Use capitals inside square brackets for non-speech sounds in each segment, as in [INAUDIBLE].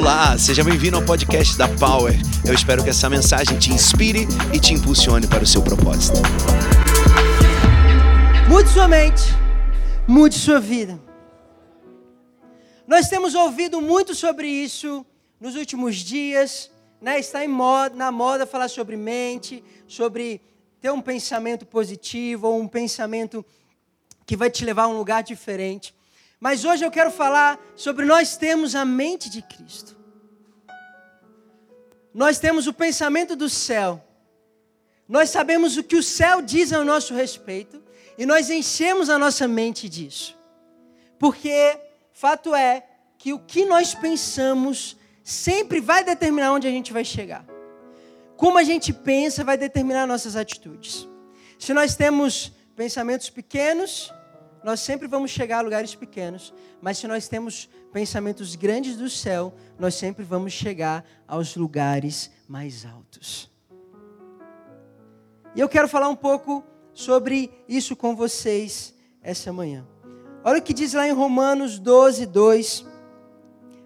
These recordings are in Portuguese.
Olá, seja bem-vindo ao podcast da Power. Eu espero que essa mensagem te inspire e te impulsione para o seu propósito. Mude sua mente, mude sua vida. Nós temos ouvido muito sobre isso nos últimos dias, né? Está moda, na moda falar sobre mente, sobre ter um pensamento positivo ou um pensamento que vai te levar a um lugar diferente. Mas hoje eu quero falar sobre nós termos a mente de Cristo. Nós temos o pensamento do céu. Nós sabemos o que o céu diz ao nosso respeito e nós enchemos a nossa mente disso. Porque fato é que o que nós pensamos sempre vai determinar onde a gente vai chegar. Como a gente pensa vai determinar nossas atitudes. Se nós temos pensamentos pequenos, nós sempre vamos chegar a lugares pequenos, mas se nós temos pensamentos grandes do céu, nós sempre vamos chegar aos lugares mais altos. E eu quero falar um pouco sobre isso com vocês essa manhã. Olha o que diz lá em Romanos 12, 2.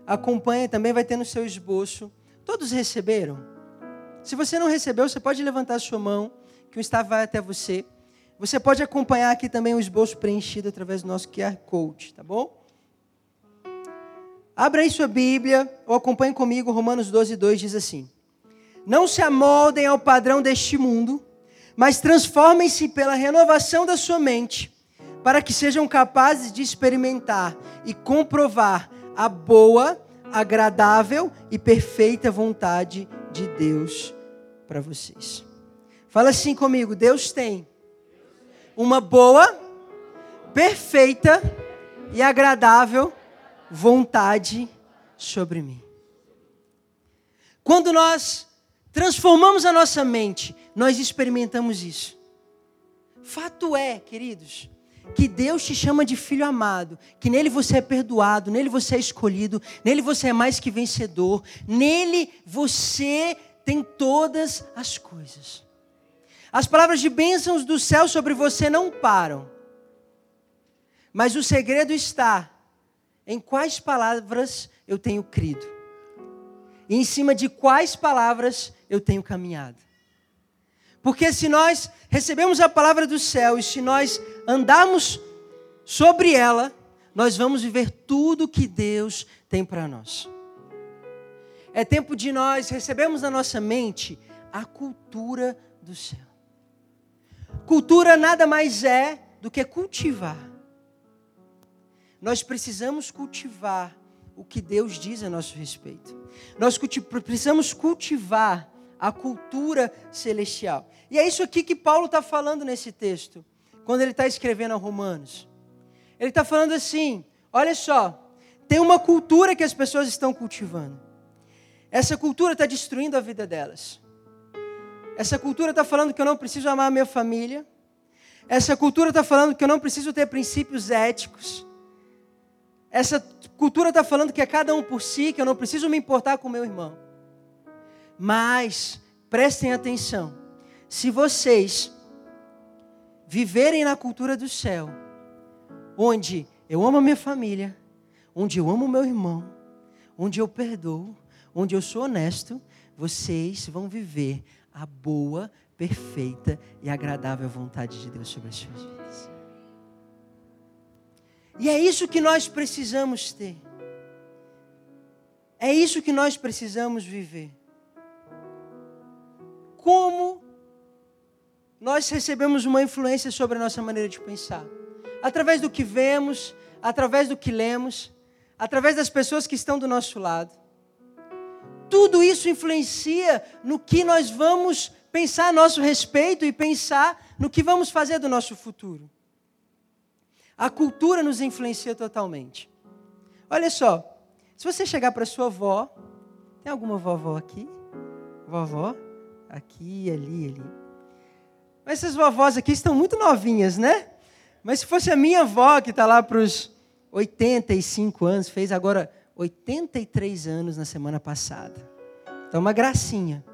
Acompanha, também vai ter no seu esboço. Todos receberam? Se você não recebeu, você pode levantar a sua mão, que o staff vai até você. Você pode acompanhar aqui também o esboço preenchido através do nosso QR Code, tá bom? Abra aí sua Bíblia ou acompanhe comigo, Romanos 12, 2 diz assim: Não se amoldem ao padrão deste mundo, mas transformem-se pela renovação da sua mente, para que sejam capazes de experimentar e comprovar a boa, agradável e perfeita vontade de Deus para vocês. Fala assim comigo: Deus tem uma boa, perfeita e agradável vontade sobre mim. Quando nós transformamos a nossa mente, nós experimentamos isso. Fato é, queridos, que Deus te chama de filho amado, que nele você é perdoado, nele você é escolhido, nele você é mais que vencedor, nele você tem todas as coisas. As palavras de bênçãos do céu sobre você não param. Mas o segredo está em quais palavras eu tenho crido. E em cima de quais palavras eu tenho caminhado. Porque se nós recebemos a palavra do céu e se nós andarmos sobre ela, nós vamos viver tudo que Deus tem para nós. É tempo de nós recebermos na nossa mente a cultura do céu. Cultura nada mais é do que cultivar. Nós precisamos cultivar o que Deus diz a nosso respeito. Nós precisamos cultivar a cultura celestial. E é isso aqui que Paulo está falando nesse texto, quando ele está escrevendo a Romanos. Ele está falando assim: olha só, tem uma cultura que as pessoas estão cultivando. Essa cultura está destruindo a vida delas. Essa cultura está falando que eu não preciso amar a minha família. Essa cultura está falando que eu não preciso ter princípios éticos. Essa cultura está falando que é cada um por si, que eu não preciso me importar com meu irmão. Mas, prestem atenção: se vocês viverem na cultura do céu, onde eu amo a minha família, onde eu amo meu irmão, onde eu perdoo, onde eu sou honesto, vocês vão viver a boa, perfeita e agradável vontade de Deus sobre as suas vidas. E é isso que nós precisamos ter. É isso que nós precisamos viver. Como nós recebemos uma influência sobre a nossa maneira de pensar? Através do que vemos, através do que lemos, através das pessoas que estão do nosso lado tudo isso influencia no que nós vamos pensar a nosso respeito e pensar no que vamos fazer do nosso futuro. A cultura nos influencia totalmente. Olha só, se você chegar para sua avó, tem alguma vovó aqui? Vovó? Aqui, ali, ali. Mas essas vovós aqui estão muito novinhas, né? Mas se fosse a minha avó, que está lá para os 85 anos, fez agora 83 anos na semana passada. Então, uma gracinha.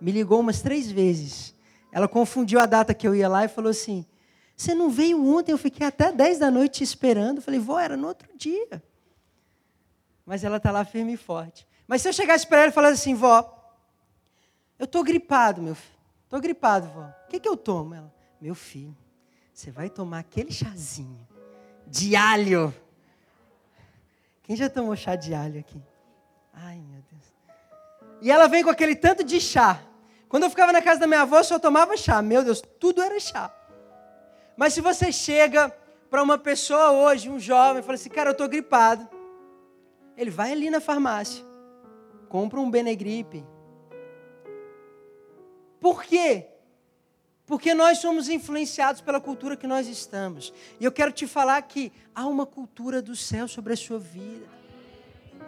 Me ligou umas três vezes. Ela confundiu a data que eu ia lá e falou assim: Você não veio ontem? Eu fiquei até 10 da noite esperando. Eu falei: Vó, era no outro dia. Mas ela está lá firme e forte. Mas se eu chegasse para ela e falasse assim, vó, eu estou gripado, meu filho. Estou gripado, vó. O que, que eu tomo? Ela, meu filho, você vai tomar aquele chazinho de alho. Quem já tomou chá de alho aqui? Ai, meu Deus. E ela vem com aquele tanto de chá. Quando eu ficava na casa da minha avó, eu só tomava chá. Meu Deus, tudo era chá. Mas se você chega para uma pessoa hoje, um jovem, e fala assim, cara, eu estou gripado. Ele vai ali na farmácia, compra um Benegripe. Por quê? Porque nós somos influenciados pela cultura que nós estamos. E eu quero te falar que há uma cultura do céu sobre a sua vida.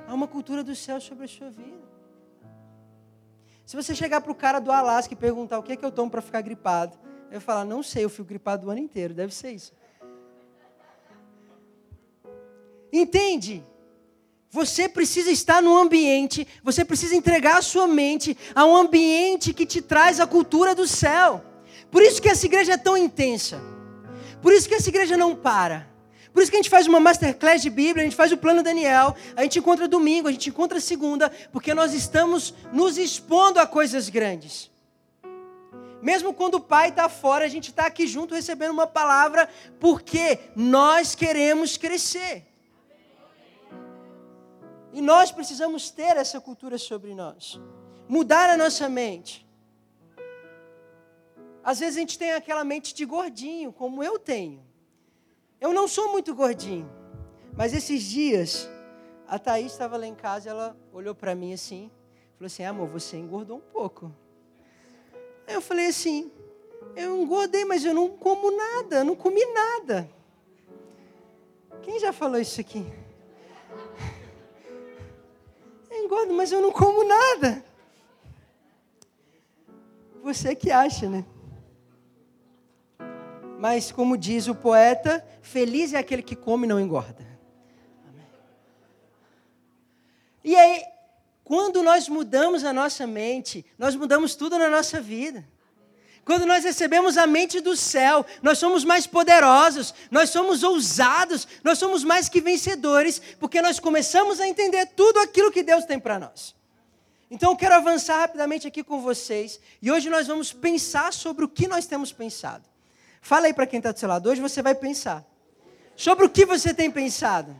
Há uma cultura do céu sobre a sua vida. Se você chegar para o cara do Alasca e perguntar o que é que eu tomo para ficar gripado, eu falar, não sei, eu fico gripado o ano inteiro, deve ser isso. Entende? Você precisa estar num ambiente, você precisa entregar a sua mente a um ambiente que te traz a cultura do céu. Por isso que essa igreja é tão intensa. Por isso que essa igreja não para. Por isso que a gente faz uma masterclass de Bíblia, a gente faz o plano Daniel, a gente encontra domingo, a gente encontra segunda, porque nós estamos nos expondo a coisas grandes. Mesmo quando o pai está fora, a gente está aqui junto recebendo uma palavra, porque nós queremos crescer. E nós precisamos ter essa cultura sobre nós, mudar a nossa mente. Às vezes a gente tem aquela mente de gordinho, como eu tenho. Eu não sou muito gordinho, mas esses dias a Thaís estava lá em casa, ela olhou para mim assim, falou assim: "Amor, você engordou um pouco". Aí eu falei assim: "Eu engordei, mas eu não como nada, não comi nada". Quem já falou isso aqui? Eu engordo, mas eu não como nada. Você que acha, né? Mas, como diz o poeta, feliz é aquele que come e não engorda. Amém. E aí, quando nós mudamos a nossa mente, nós mudamos tudo na nossa vida. Quando nós recebemos a mente do céu, nós somos mais poderosos, nós somos ousados, nós somos mais que vencedores, porque nós começamos a entender tudo aquilo que Deus tem para nós. Então eu quero avançar rapidamente aqui com vocês, e hoje nós vamos pensar sobre o que nós temos pensado. Fala aí para quem está do seu lado. Hoje você vai pensar. Sobre o que você tem pensado?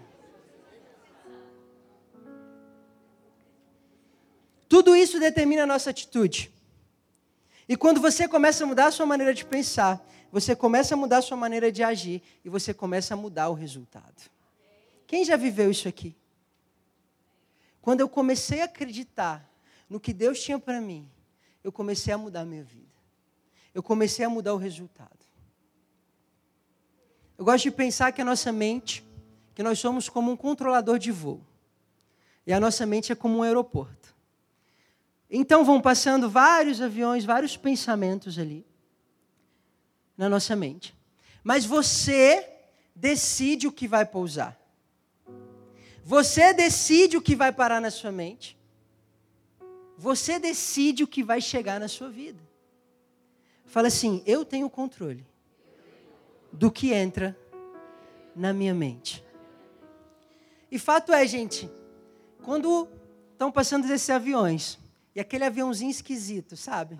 Tudo isso determina a nossa atitude. E quando você começa a mudar a sua maneira de pensar, você começa a mudar a sua maneira de agir e você começa a mudar o resultado. Quem já viveu isso aqui? Quando eu comecei a acreditar no que Deus tinha para mim, eu comecei a mudar a minha vida. Eu comecei a mudar o resultado. Eu gosto de pensar que a nossa mente, que nós somos como um controlador de voo. E a nossa mente é como um aeroporto. Então vão passando vários aviões, vários pensamentos ali na nossa mente. Mas você decide o que vai pousar. Você decide o que vai parar na sua mente. Você decide o que vai chegar na sua vida. Fala assim: eu tenho controle do que entra na minha mente. E fato é, gente, quando estão passando esses aviões, e aquele aviãozinho esquisito, sabe?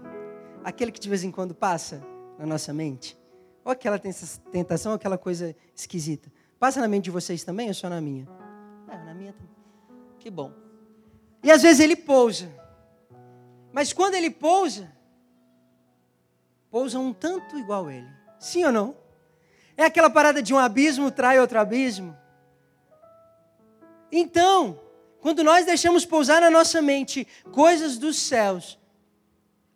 Aquele que de vez em quando passa na nossa mente. Ou aquela tentação, ou aquela coisa esquisita. Passa na mente de vocês também ou só na minha? É, na minha também. Que bom. E às vezes ele pousa. Mas quando ele pousa, pousa um tanto igual ele. Sim ou não? É aquela parada de um abismo trai outro abismo. Então, quando nós deixamos pousar na nossa mente coisas dos céus,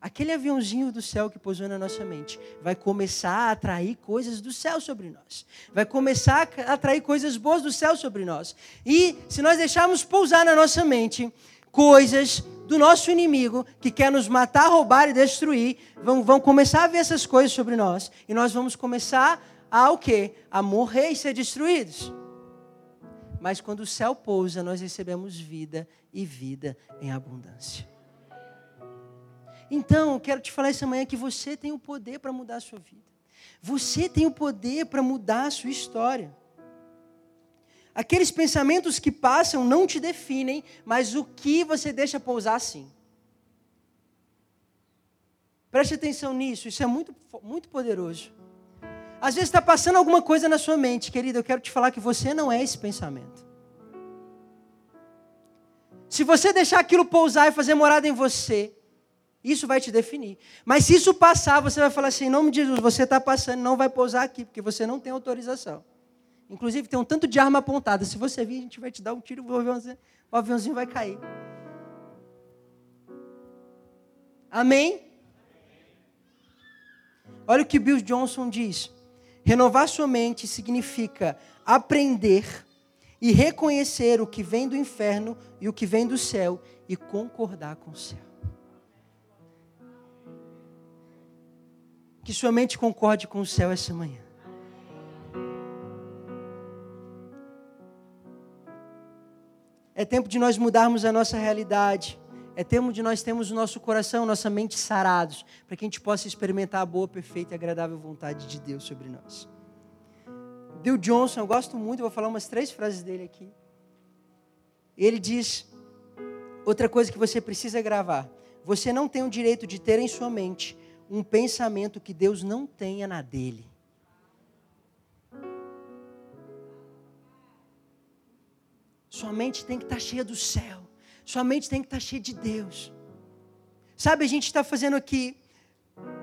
aquele aviãozinho do céu que pousou na nossa mente vai começar a atrair coisas do céu sobre nós. Vai começar a atrair coisas boas do céu sobre nós. E se nós deixarmos pousar na nossa mente coisas do nosso inimigo que quer nos matar, roubar e destruir, vão, vão começar a ver essas coisas sobre nós. E nós vamos começar a o quê? A morrer e ser destruídos. Mas quando o céu pousa, nós recebemos vida e vida em abundância. Então, eu quero te falar essa manhã que você tem o poder para mudar a sua vida. Você tem o poder para mudar a sua história. Aqueles pensamentos que passam não te definem, mas o que você deixa pousar sim. Preste atenção nisso, isso é muito, muito poderoso. Às vezes está passando alguma coisa na sua mente, querido, eu quero te falar que você não é esse pensamento. Se você deixar aquilo pousar e fazer morada em você, isso vai te definir. Mas se isso passar, você vai falar assim: em nome de Jesus, você está passando, não vai pousar aqui, porque você não tem autorização. Inclusive, tem um tanto de arma apontada. Se você vir, a gente vai te dar um tiro, o aviãozinho, o aviãozinho vai cair. Amém? Olha o que Bill Johnson diz. Renovar sua mente significa aprender e reconhecer o que vem do inferno e o que vem do céu e concordar com o céu. Que sua mente concorde com o céu essa manhã. É tempo de nós mudarmos a nossa realidade. É tempo de nós termos o nosso coração, nossa mente sarados, para que a gente possa experimentar a boa, perfeita e agradável vontade de Deus sobre nós. Bill Johnson, eu gosto muito, vou falar umas três frases dele aqui. Ele diz: outra coisa que você precisa gravar. Você não tem o direito de ter em sua mente um pensamento que Deus não tenha na dele. Sua mente tem que estar cheia do céu. Sua mente tem que estar cheia de Deus. Sabe, a gente está fazendo aqui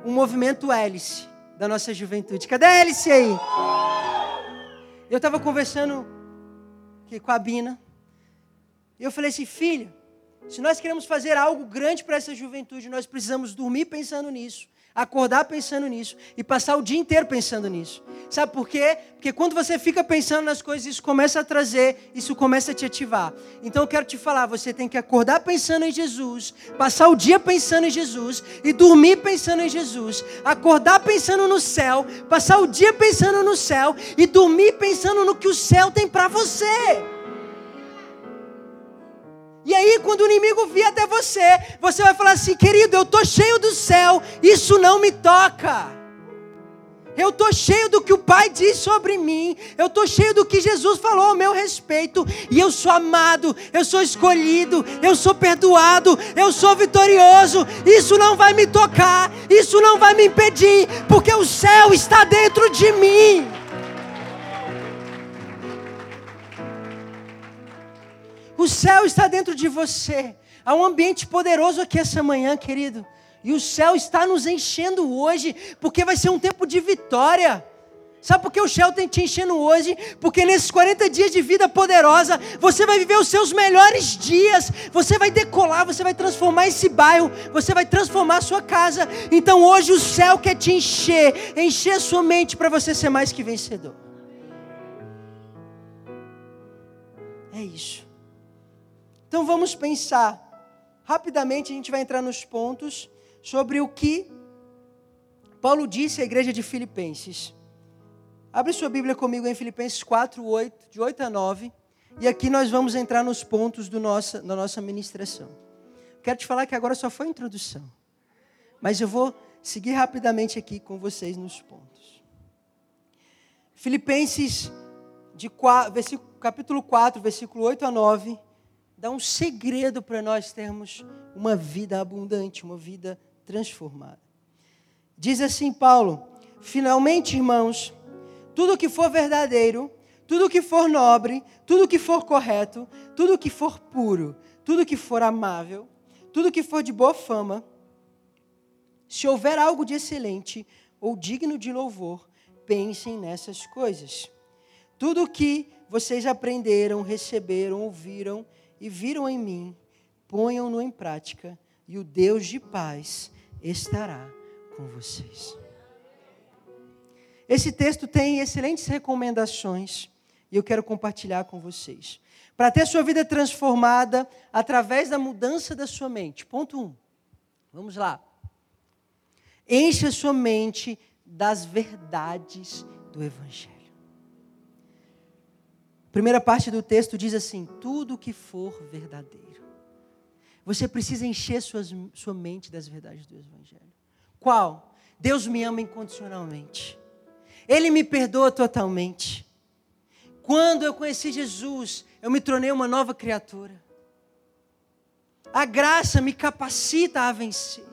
um movimento hélice da nossa juventude. Cadê a hélice aí? Eu estava conversando aqui com a Bina. E eu falei assim, filha, se nós queremos fazer algo grande para essa juventude, nós precisamos dormir pensando nisso acordar pensando nisso e passar o dia inteiro pensando nisso. Sabe por quê? Porque quando você fica pensando nas coisas, isso começa a trazer, isso começa a te ativar. Então eu quero te falar, você tem que acordar pensando em Jesus, passar o dia pensando em Jesus e dormir pensando em Jesus. Acordar pensando no céu, passar o dia pensando no céu e dormir pensando no que o céu tem para você. E aí, quando o inimigo vier até você, você vai falar assim: querido, eu estou cheio do céu, isso não me toca. Eu estou cheio do que o Pai diz sobre mim. Eu estou cheio do que Jesus falou ao meu respeito. E eu sou amado, eu sou escolhido, eu sou perdoado, eu sou vitorioso. Isso não vai me tocar, isso não vai me impedir, porque o céu está dentro de mim. O céu está dentro de você. Há um ambiente poderoso aqui essa manhã, querido. E o céu está nos enchendo hoje, porque vai ser um tempo de vitória. Sabe por que o céu está te enchendo hoje? Porque nesses 40 dias de vida poderosa, você vai viver os seus melhores dias. Você vai decolar, você vai transformar esse bairro, você vai transformar a sua casa. Então hoje o céu quer te encher, encher sua mente para você ser mais que vencedor. É isso. Então vamos pensar. Rapidamente a gente vai entrar nos pontos sobre o que Paulo disse à igreja de Filipenses. Abre sua Bíblia comigo em Filipenses 4, 8, de 8 a 9. E aqui nós vamos entrar nos pontos do nossa, da nossa ministração. Quero te falar que agora só foi a introdução. Mas eu vou seguir rapidamente aqui com vocês nos pontos. Filipenses, de 4, versículo, capítulo 4, versículo 8 a 9 dá um segredo para nós termos uma vida abundante, uma vida transformada. Diz assim Paulo: finalmente, irmãos, tudo que for verdadeiro, tudo que for nobre, tudo que for correto, tudo que for puro, tudo que for amável, tudo que for de boa fama, se houver algo de excelente ou digno de louvor, pensem nessas coisas. Tudo que vocês aprenderam, receberam, ouviram e viram em mim, ponham-no em prática, e o Deus de paz estará com vocês. Esse texto tem excelentes recomendações e eu quero compartilhar com vocês. Para ter sua vida transformada através da mudança da sua mente. Ponto 1. Um. Vamos lá. Encha sua mente das verdades do Evangelho. Primeira parte do texto diz assim: tudo que for verdadeiro. Você precisa encher suas, sua mente das verdades do Evangelho. Qual? Deus me ama incondicionalmente. Ele me perdoa totalmente. Quando eu conheci Jesus, eu me tornei uma nova criatura. A graça me capacita a vencer.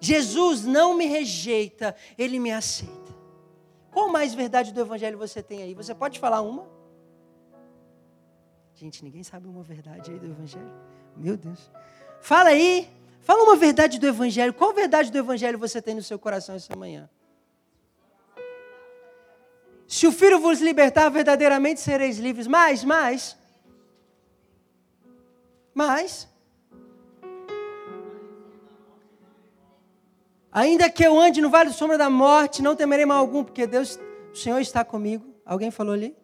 Jesus não me rejeita, ele me aceita. Qual mais verdade do Evangelho você tem aí? Você pode falar uma? Gente, ninguém sabe uma verdade aí do Evangelho. Meu Deus. Fala aí. Fala uma verdade do Evangelho. Qual verdade do Evangelho você tem no seu coração essa manhã? Se o Filho vos libertar, verdadeiramente sereis livres. Mais, mais. Mais. Ainda que eu ande no vale da sombra da morte, não temerei mal algum, porque Deus, o Senhor está comigo. Alguém falou ali?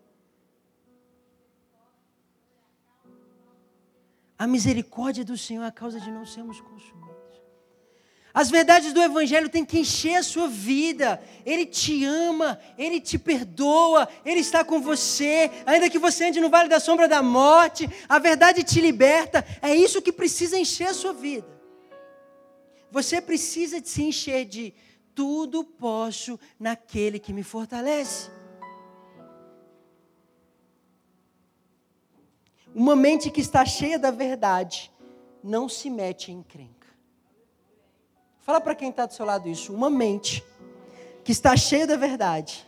A misericórdia do Senhor é a causa de não sermos consumidos. As verdades do Evangelho têm que encher a sua vida. Ele te ama, Ele te perdoa, Ele está com você. Ainda que você ande no vale da sombra da morte, a verdade te liberta. É isso que precisa encher a sua vida. Você precisa se encher de tudo posso naquele que me fortalece. Uma mente que está cheia da verdade não se mete em encrenca. Fala para quem está do seu lado isso. Uma mente que está cheia da verdade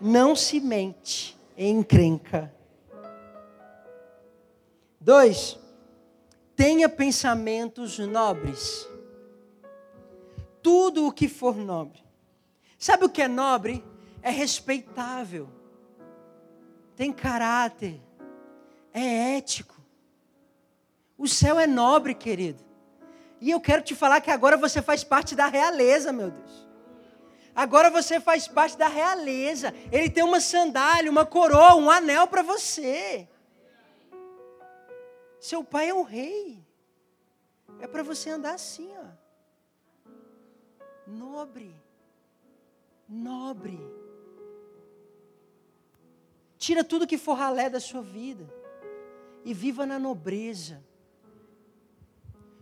não se mente em encrenca. Dois, tenha pensamentos nobres tudo o que for nobre. Sabe o que é nobre? É respeitável, tem caráter, é ético. O céu é nobre, querido. E eu quero te falar que agora você faz parte da realeza, meu Deus. Agora você faz parte da realeza. Ele tem uma sandália, uma coroa, um anel para você. Seu pai é um rei. É para você andar assim, ó nobre. Nobre. Tira tudo que for ralé da sua vida e viva na nobreza.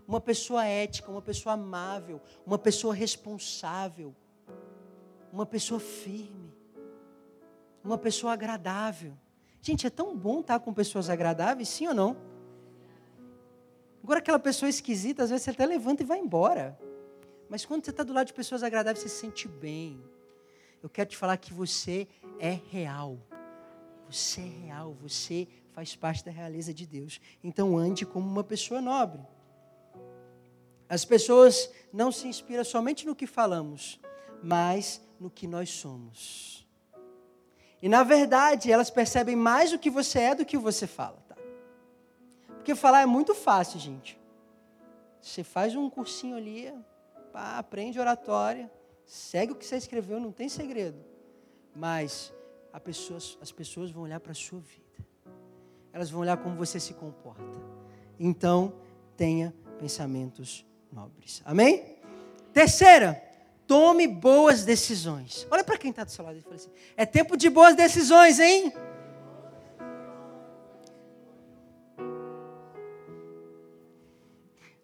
Uma pessoa ética, uma pessoa amável, uma pessoa responsável, uma pessoa firme, uma pessoa agradável. Gente, é tão bom estar com pessoas agradáveis, sim ou não? Agora, aquela pessoa esquisita, às vezes você até levanta e vai embora. Mas quando você está do lado de pessoas agradáveis, você se sente bem. Eu quero te falar que você é real. Você é real, você faz parte da realeza de Deus. Então ande como uma pessoa nobre. As pessoas não se inspiram somente no que falamos, mas no que nós somos. E na verdade, elas percebem mais o que você é do que você fala, tá? Porque falar é muito fácil, gente. Você faz um cursinho ali, pá, aprende oratória, segue o que você escreveu, não tem segredo. Mas pessoas, as pessoas vão olhar para a sua vida. Elas vão olhar como você se comporta. Então, tenha pensamentos nobres. Amém? Terceira, tome boas decisões. Olha para quem está do seu lado e fala assim: é tempo de boas decisões, hein?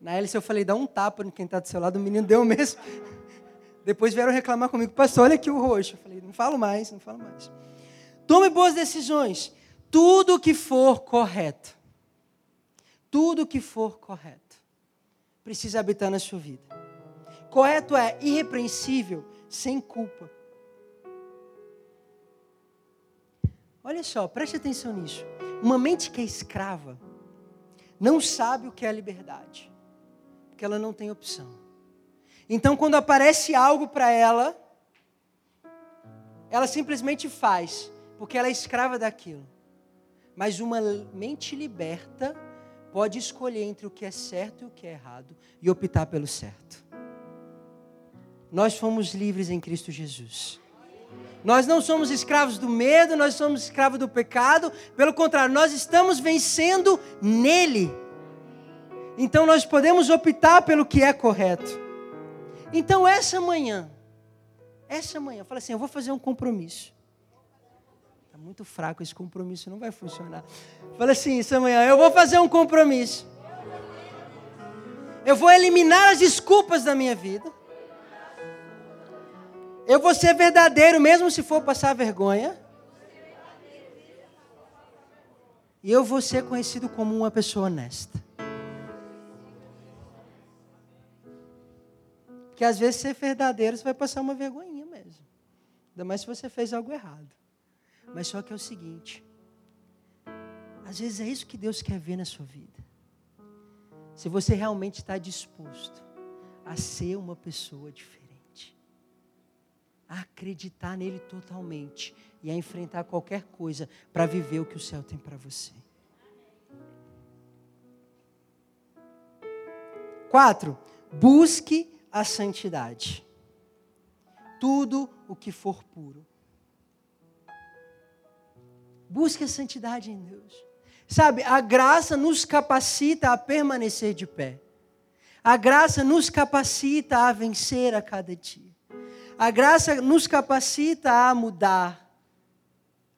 Na hélice eu falei, dá um tapa em quem está do seu lado, o menino deu mesmo. [LAUGHS] Depois vieram reclamar comigo, pastor, olha aqui o roxo. Eu falei, não falo mais, não falo mais. Tome boas decisões. Tudo que for correto, tudo que for correto, precisa habitar na sua vida. Correto é irrepreensível, sem culpa. Olha só, preste atenção nisso. Uma mente que é escrava não sabe o que é liberdade porque ela não tem opção. Então, quando aparece algo para ela, ela simplesmente faz, porque ela é escrava daquilo. Mas uma mente liberta pode escolher entre o que é certo e o que é errado e optar pelo certo. Nós fomos livres em Cristo Jesus. Nós não somos escravos do medo, nós somos escravos do pecado, pelo contrário, nós estamos vencendo nele. Então nós podemos optar pelo que é correto. Então essa manhã, essa manhã, fala assim: eu vou fazer um compromisso. Está muito fraco esse compromisso, não vai funcionar. Fala assim: essa manhã, eu vou fazer um compromisso. Eu vou eliminar as desculpas da minha vida. Eu vou ser verdadeiro, mesmo se for passar vergonha. E eu vou ser conhecido como uma pessoa honesta. Porque às vezes ser verdadeiro você vai passar uma vergonhinha mesmo. Ainda mais se você fez algo errado. Mas só que é o seguinte: às vezes é isso que Deus quer ver na sua vida. Se você realmente está disposto a ser uma pessoa diferente, a acreditar nele totalmente e a enfrentar qualquer coisa para viver o que o céu tem para você. Quatro, busque a santidade. Tudo o que for puro. Busque a santidade em Deus. Sabe, a graça nos capacita a permanecer de pé. A graça nos capacita a vencer a cada dia. A graça nos capacita a mudar,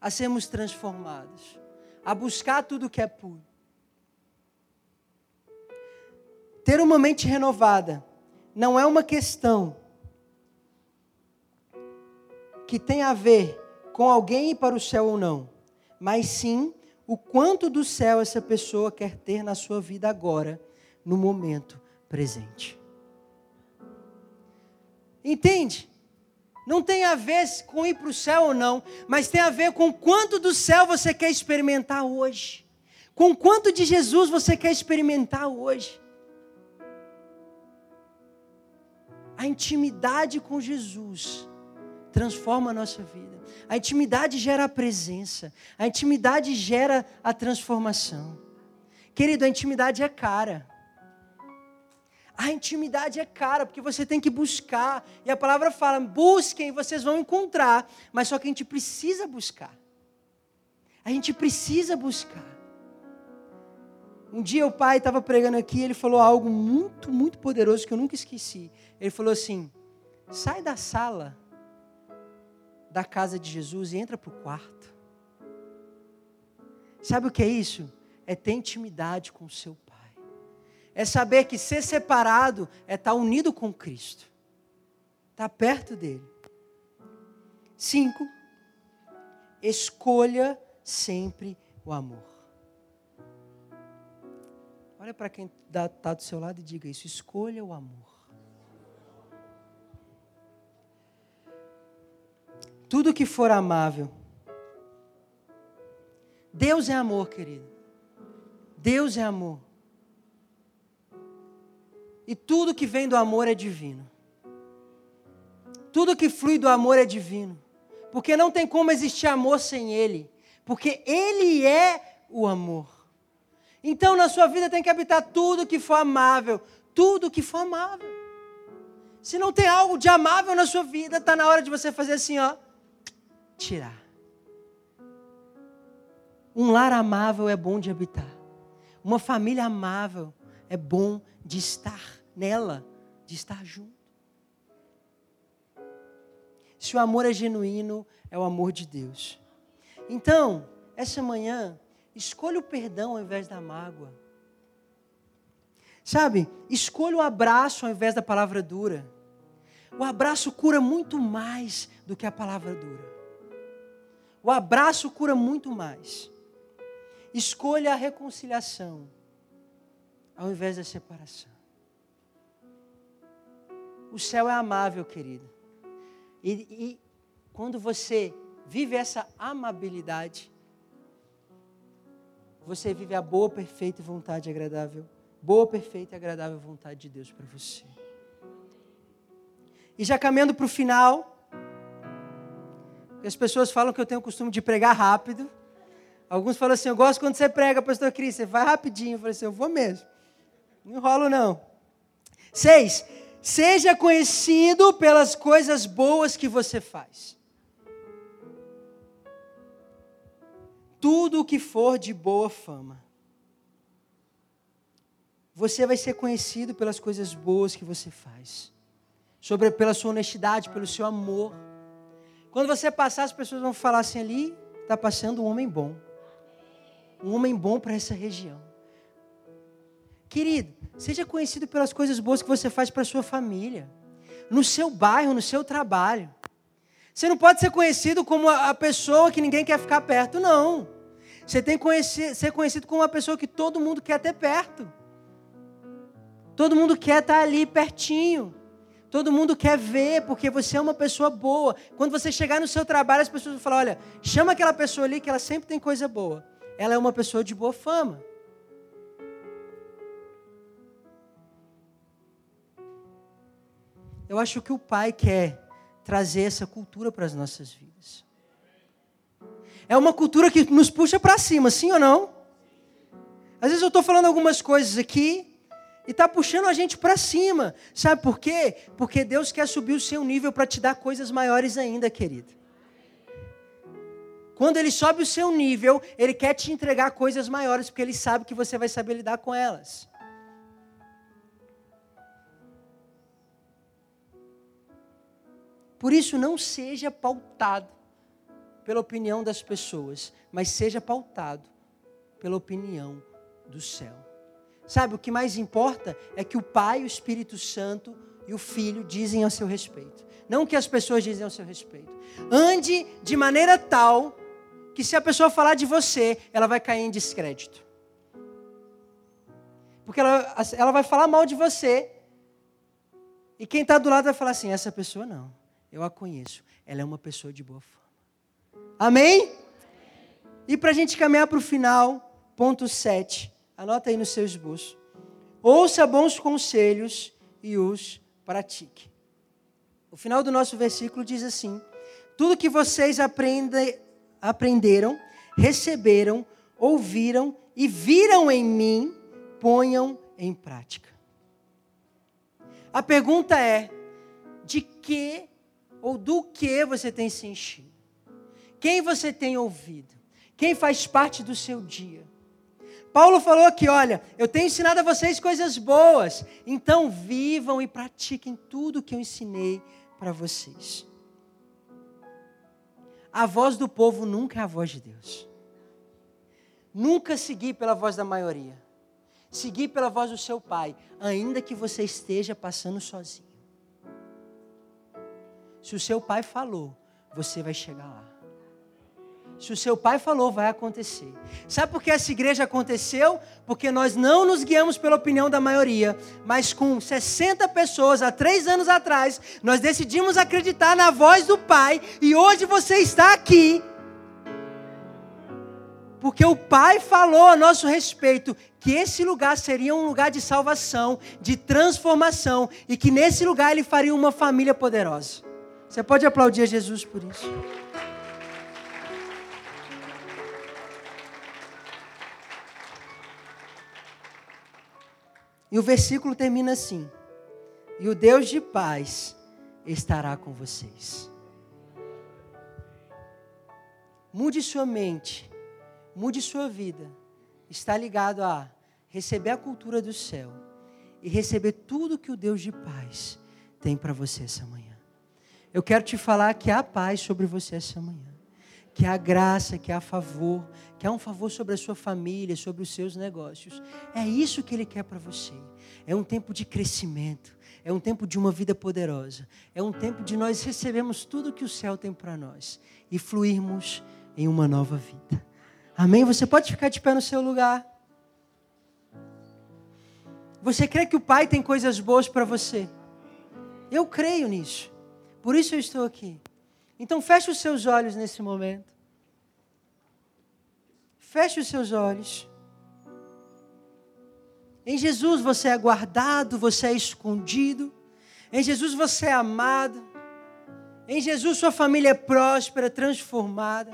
a sermos transformados, a buscar tudo que é puro. Ter uma mente renovada não é uma questão que tem a ver com alguém ir para o céu ou não, mas sim o quanto do céu essa pessoa quer ter na sua vida agora, no momento presente. Entende? Não tem a ver com ir para o céu ou não, mas tem a ver com quanto do céu você quer experimentar hoje. Com quanto de Jesus você quer experimentar hoje. A intimidade com Jesus transforma a nossa vida. A intimidade gera a presença. A intimidade gera a transformação. Querido, a intimidade é cara. A intimidade é cara, porque você tem que buscar. E a palavra fala: busquem, vocês vão encontrar. Mas só que a gente precisa buscar. A gente precisa buscar. Um dia o pai estava pregando aqui, ele falou algo muito, muito poderoso que eu nunca esqueci. Ele falou assim: sai da sala da casa de Jesus e entra para o quarto. Sabe o que é isso? É ter intimidade com o seu pai. É saber que ser separado é estar unido com Cristo. Estar perto dele. Cinco, escolha sempre o amor. Olha para quem está do seu lado e diga isso: escolha o amor. Tudo que for amável. Deus é amor, querido. Deus é amor. E tudo que vem do amor é divino. Tudo que flui do amor é divino. Porque não tem como existir amor sem Ele. Porque Ele é o amor. Então na sua vida tem que habitar tudo que for amável. Tudo que for amável. Se não tem algo de amável na sua vida, está na hora de você fazer assim, ó tirar. Um lar amável é bom de habitar. Uma família amável é bom de estar nela, de estar junto. Se o amor é genuíno, é o amor de Deus. Então, essa manhã, escolha o perdão ao invés da mágoa. Sabe, escolha o abraço ao invés da palavra dura. O abraço cura muito mais do que a palavra dura. O abraço cura muito mais. Escolha a reconciliação ao invés da separação. O céu é amável, querido. E, e quando você vive essa amabilidade, você vive a boa, perfeita e vontade agradável. Boa, perfeita e agradável vontade de Deus para você. E já caminhando para o final, as pessoas falam que eu tenho o costume de pregar rápido. Alguns falam assim: Eu gosto quando você prega, pastor Cris, você vai rapidinho. Eu falei assim: Eu vou mesmo. Não enrolo, não. Seis, seja conhecido pelas coisas boas que você faz. Tudo o que for de boa fama. Você vai ser conhecido pelas coisas boas que você faz. Sobre, pela sua honestidade, pelo seu amor quando você passar, as pessoas vão falar assim: ali está passando um homem bom. Um homem bom para essa região. Querido, seja conhecido pelas coisas boas que você faz para sua família, no seu bairro, no seu trabalho. Você não pode ser conhecido como a pessoa que ninguém quer ficar perto, não. Você tem que ser conhecido como uma pessoa que todo mundo quer ter perto. Todo mundo quer estar ali pertinho. Todo mundo quer ver, porque você é uma pessoa boa. Quando você chegar no seu trabalho, as pessoas vão falar: olha, chama aquela pessoa ali que ela sempre tem coisa boa. Ela é uma pessoa de boa fama. Eu acho que o Pai quer trazer essa cultura para as nossas vidas. É uma cultura que nos puxa para cima, sim ou não? Às vezes eu estou falando algumas coisas aqui e está puxando a gente para cima. Sabe por quê? Porque Deus quer subir o seu nível para te dar coisas maiores ainda, querido. Quando Ele sobe o seu nível, Ele quer te entregar coisas maiores, porque Ele sabe que você vai saber lidar com elas. Por isso, não seja pautado pela opinião das pessoas, mas seja pautado pela opinião do céu. Sabe, o que mais importa é que o Pai, o Espírito Santo e o Filho dizem a seu respeito. Não que as pessoas dizem a seu respeito. Ande de maneira tal que se a pessoa falar de você, ela vai cair em descrédito. Porque ela, ela vai falar mal de você. E quem está do lado vai falar assim: essa pessoa não, eu a conheço. Ela é uma pessoa de boa fama. Amém? E para a gente caminhar para o final, ponto 7. Anota aí no seu esboço. Ouça bons conselhos e os pratique. O final do nosso versículo diz assim: Tudo que vocês aprende, aprenderam, receberam, ouviram e viram em mim, ponham em prática. A pergunta é: de que ou do que você tem se enchido? Quem você tem ouvido? Quem faz parte do seu dia? Paulo falou aqui: olha, eu tenho ensinado a vocês coisas boas, então vivam e pratiquem tudo que eu ensinei para vocês. A voz do povo nunca é a voz de Deus. Nunca seguir pela voz da maioria. Seguir pela voz do seu pai, ainda que você esteja passando sozinho. Se o seu pai falou, você vai chegar lá. Se o seu pai falou, vai acontecer. Sabe por que essa igreja aconteceu? Porque nós não nos guiamos pela opinião da maioria, mas com 60 pessoas há três anos atrás, nós decidimos acreditar na voz do Pai e hoje você está aqui. Porque o Pai falou a nosso respeito que esse lugar seria um lugar de salvação, de transformação e que nesse lugar ele faria uma família poderosa. Você pode aplaudir a Jesus por isso. E o versículo termina assim: E o Deus de paz estará com vocês. Mude sua mente, mude sua vida. Está ligado a receber a cultura do céu e receber tudo que o Deus de paz tem para você essa manhã. Eu quero te falar que há paz sobre você essa manhã que há graça, que há favor, que há um favor sobre a sua família, sobre os seus negócios. É isso que Ele quer para você. É um tempo de crescimento, é um tempo de uma vida poderosa, é um tempo de nós recebermos tudo que o céu tem para nós e fluirmos em uma nova vida. Amém? Você pode ficar de pé no seu lugar. Você crê que o Pai tem coisas boas para você? Eu creio nisso. Por isso eu estou aqui. Então feche os seus olhos nesse momento. Feche os seus olhos. Em Jesus você é guardado, você é escondido. Em Jesus você é amado. Em Jesus sua família é próspera, transformada.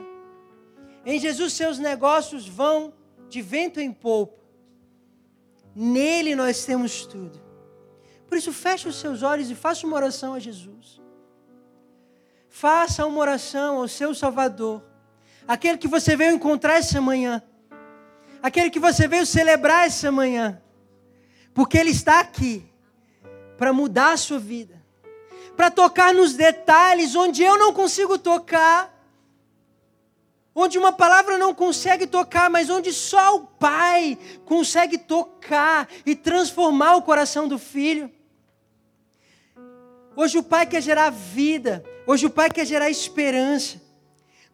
Em Jesus seus negócios vão de vento em polpa. Nele nós temos tudo. Por isso feche os seus olhos e faça uma oração a Jesus. Faça uma oração ao seu Salvador, aquele que você veio encontrar essa manhã, aquele que você veio celebrar essa manhã, porque Ele está aqui para mudar a sua vida, para tocar nos detalhes onde eu não consigo tocar, onde uma palavra não consegue tocar, mas onde só o Pai consegue tocar e transformar o coração do filho. Hoje o Pai quer gerar vida, hoje o Pai quer gerar esperança.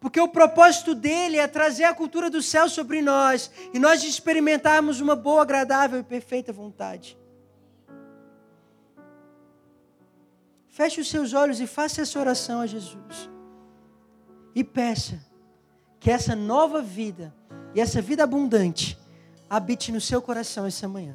Porque o propósito dele é trazer a cultura do céu sobre nós e nós experimentarmos uma boa, agradável e perfeita vontade. Feche os seus olhos e faça essa oração a Jesus. E peça que essa nova vida e essa vida abundante habite no seu coração essa manhã.